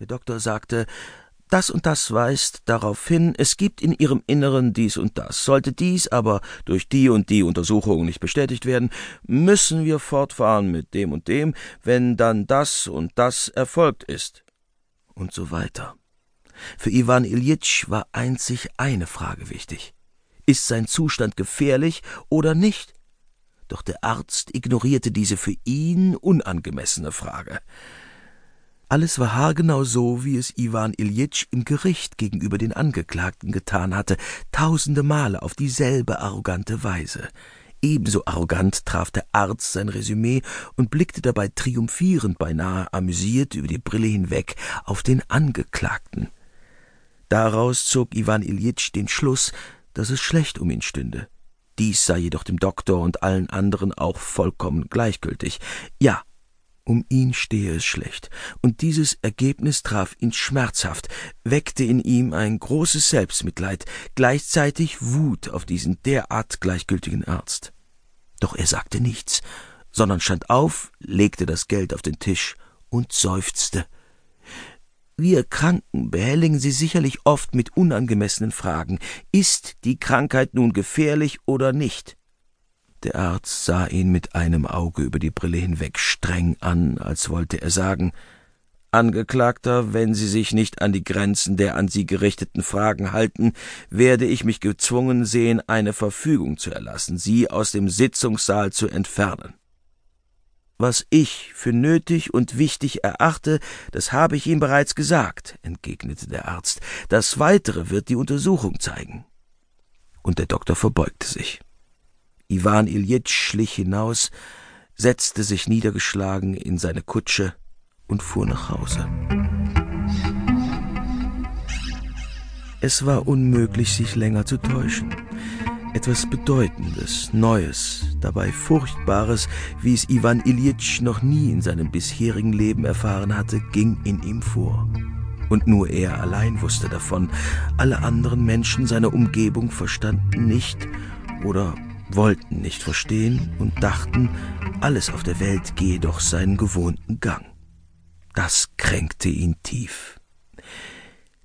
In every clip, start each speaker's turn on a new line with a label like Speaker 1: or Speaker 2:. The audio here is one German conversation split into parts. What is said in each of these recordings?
Speaker 1: Der Doktor sagte, das und das weist darauf hin, es gibt in ihrem Inneren dies und das. Sollte dies aber durch die und die Untersuchungen nicht bestätigt werden, müssen wir fortfahren mit dem und dem, wenn dann das und das erfolgt ist. Und so weiter. Für Iwan Iljitsch war einzig eine Frage wichtig. Ist sein Zustand gefährlich oder nicht? Doch der Arzt ignorierte diese für ihn unangemessene Frage. Alles war haargenau so, wie es Iwan Iljitsch im Gericht gegenüber den Angeklagten getan hatte, tausende Male auf dieselbe arrogante Weise. Ebenso arrogant traf der Arzt sein Resümee und blickte dabei triumphierend, beinahe amüsiert über die Brille hinweg auf den Angeklagten. Daraus zog Iwan Iljitsch den Schluss, dass es schlecht um ihn stünde. Dies sei jedoch dem Doktor und allen anderen auch vollkommen gleichgültig. Ja, um ihn stehe es schlecht, und dieses Ergebnis traf ihn schmerzhaft, weckte in ihm ein großes Selbstmitleid, gleichzeitig Wut auf diesen derart gleichgültigen Arzt. Doch er sagte nichts, sondern stand auf, legte das Geld auf den Tisch und seufzte. Wir Kranken behelligen Sie sicherlich oft mit unangemessenen Fragen. Ist die Krankheit nun gefährlich oder nicht? Der Arzt sah ihn mit einem Auge über die Brille hinweg streng an, als wollte er sagen Angeklagter, wenn Sie sich nicht an die Grenzen der an Sie gerichteten Fragen halten, werde ich mich gezwungen sehen, eine Verfügung zu erlassen, Sie aus dem Sitzungssaal zu entfernen. Was ich für nötig und wichtig erachte, das habe ich ihm bereits gesagt, entgegnete der Arzt. Das Weitere wird die Untersuchung zeigen. Und der Doktor verbeugte sich. Iwan Iljitsch schlich hinaus, setzte sich niedergeschlagen in seine Kutsche und fuhr nach Hause. Es war unmöglich, sich länger zu täuschen. Etwas Bedeutendes, Neues, dabei Furchtbares, wie es Iwan Iljitsch noch nie in seinem bisherigen Leben erfahren hatte, ging in ihm vor. Und nur er allein wusste davon. Alle anderen Menschen seiner Umgebung verstanden nicht oder wollten nicht verstehen und dachten, alles auf der Welt gehe doch seinen gewohnten Gang. Das kränkte ihn tief.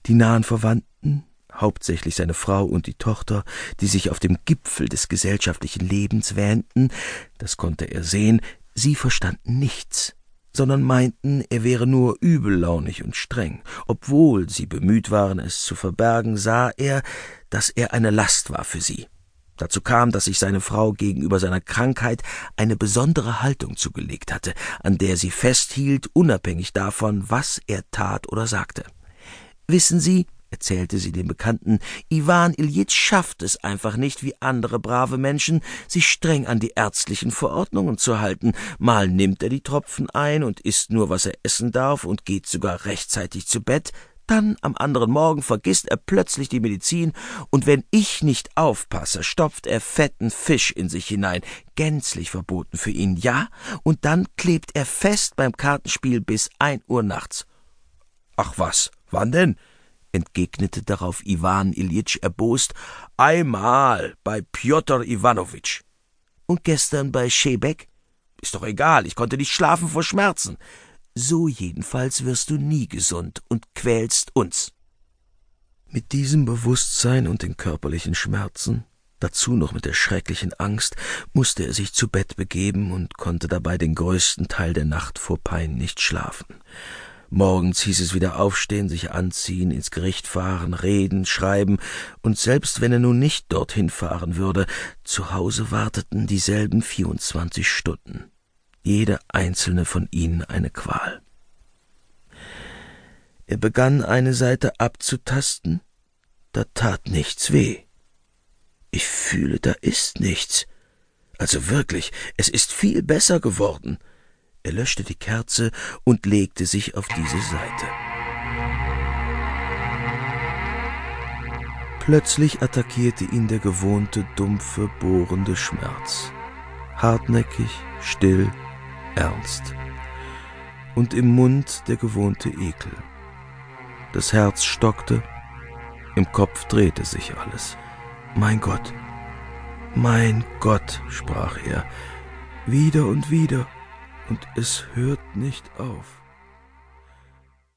Speaker 1: Die nahen Verwandten, hauptsächlich seine Frau und die Tochter, die sich auf dem Gipfel des gesellschaftlichen Lebens wähnten, das konnte er sehen, sie verstanden nichts, sondern meinten, er wäre nur übellaunig und streng. Obwohl sie bemüht waren, es zu verbergen, sah er, dass er eine Last war für sie. Dazu kam, dass sich seine Frau gegenüber seiner Krankheit eine besondere Haltung zugelegt hatte, an der sie festhielt, unabhängig davon, was er tat oder sagte. Wissen Sie, erzählte sie dem Bekannten, Iwan Iljitsch schafft es einfach nicht, wie andere brave Menschen, sich streng an die ärztlichen Verordnungen zu halten. Mal nimmt er die Tropfen ein und isst nur, was er essen darf und geht sogar rechtzeitig zu Bett, dann am anderen Morgen vergisst er plötzlich die Medizin, und wenn ich nicht aufpasse, stopft er fetten Fisch in sich hinein, gänzlich verboten für ihn, ja, und dann klebt er fest beim Kartenspiel bis ein Uhr nachts. Ach was, wann denn? entgegnete darauf Iwan Iljitsch erbost. Einmal bei Pjotr Iwanowitsch. Und gestern bei Schebek? Ist doch egal, ich konnte nicht schlafen vor Schmerzen. So jedenfalls wirst du nie gesund und quälst uns. Mit diesem Bewusstsein und den körperlichen Schmerzen, dazu noch mit der schrecklichen Angst, musste er sich zu Bett begeben und konnte dabei den größten Teil der Nacht vor Pein nicht schlafen. Morgens hieß es wieder aufstehen, sich anziehen, ins Gericht fahren, reden, schreiben, und selbst wenn er nun nicht dorthin fahren würde, zu Hause warteten dieselben vierundzwanzig Stunden jede einzelne von ihnen eine Qual. Er begann eine Seite abzutasten, da tat nichts weh. Ich fühle, da ist nichts. Also wirklich, es ist viel besser geworden. Er löschte die Kerze und legte sich auf diese Seite. Plötzlich attackierte ihn der gewohnte, dumpfe, bohrende Schmerz. Hartnäckig, still, ernst und im Mund der gewohnte Ekel. Das Herz stockte, im Kopf drehte sich alles. Mein Gott, mein Gott, sprach er, wieder und wieder, und es hört nicht auf.